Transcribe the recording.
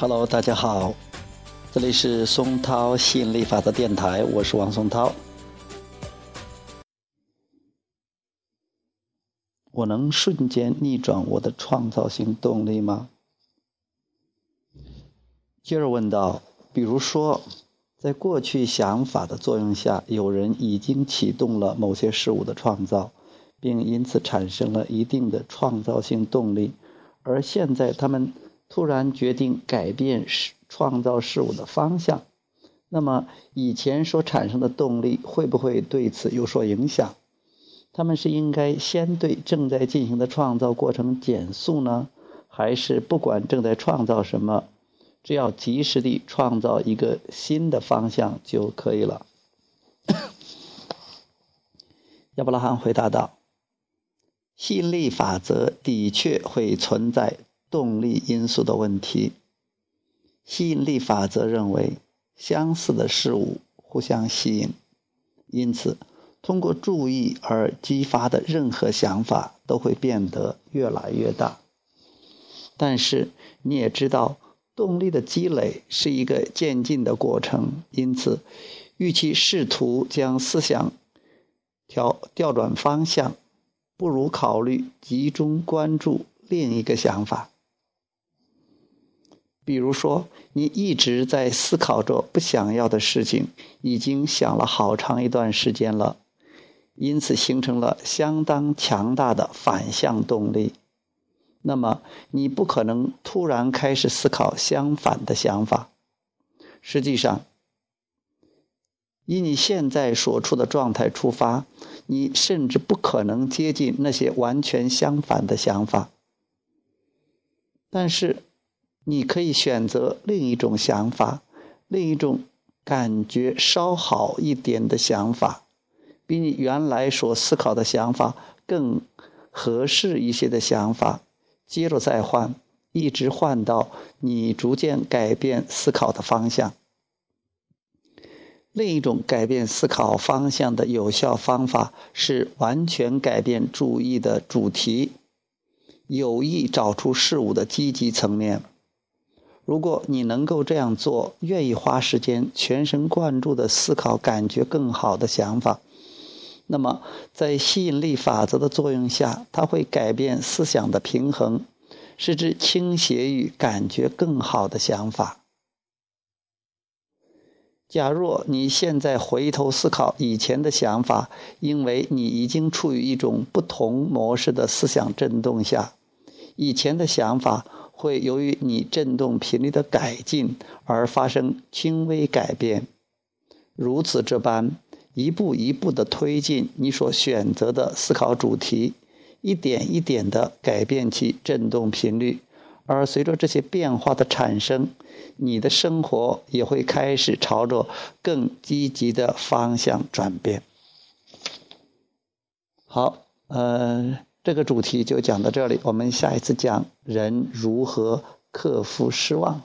Hello，大家好，这里是松涛吸引力法则电台，我是王松涛。我能瞬间逆转我的创造性动力吗？接着问道：比如说，在过去想法的作用下，有人已经启动了某些事物的创造，并因此产生了一定的创造性动力，而现在他们。突然决定改变事创造事物的方向，那么以前所产生的动力会不会对此有所影响？他们是应该先对正在进行的创造过程减速呢，还是不管正在创造什么，只要及时地创造一个新的方向就可以了？亚伯拉罕回答道：“吸引力法则的确会存在。”动力因素的问题。吸引力法则认为，相似的事物互相吸引，因此，通过注意而激发的任何想法都会变得越来越大。但是，你也知道，动力的积累是一个渐进的过程，因此，与其试图将思想调调转方向，不如考虑集中关注另一个想法。比如说，你一直在思考着不想要的事情，已经想了好长一段时间了，因此形成了相当强大的反向动力。那么，你不可能突然开始思考相反的想法。实际上，以你现在所处的状态出发，你甚至不可能接近那些完全相反的想法。但是，你可以选择另一种想法，另一种感觉稍好一点的想法，比你原来所思考的想法更合适一些的想法，接着再换，一直换到你逐渐改变思考的方向。另一种改变思考方向的有效方法是完全改变注意的主题，有意找出事物的积极层面。如果你能够这样做，愿意花时间全神贯注的思考感觉更好的想法，那么在吸引力法则的作用下，它会改变思想的平衡，使之倾斜于感觉更好的想法。假若你现在回头思考以前的想法，因为你已经处于一种不同模式的思想振动下，以前的想法。会由于你振动频率的改进而发生轻微改变，如此这般一步一步的推进你所选择的思考主题，一点一点的改变其振动频率，而随着这些变化的产生，你的生活也会开始朝着更积极的方向转变。好，呃。这个主题就讲到这里，我们下一次讲人如何克服失望。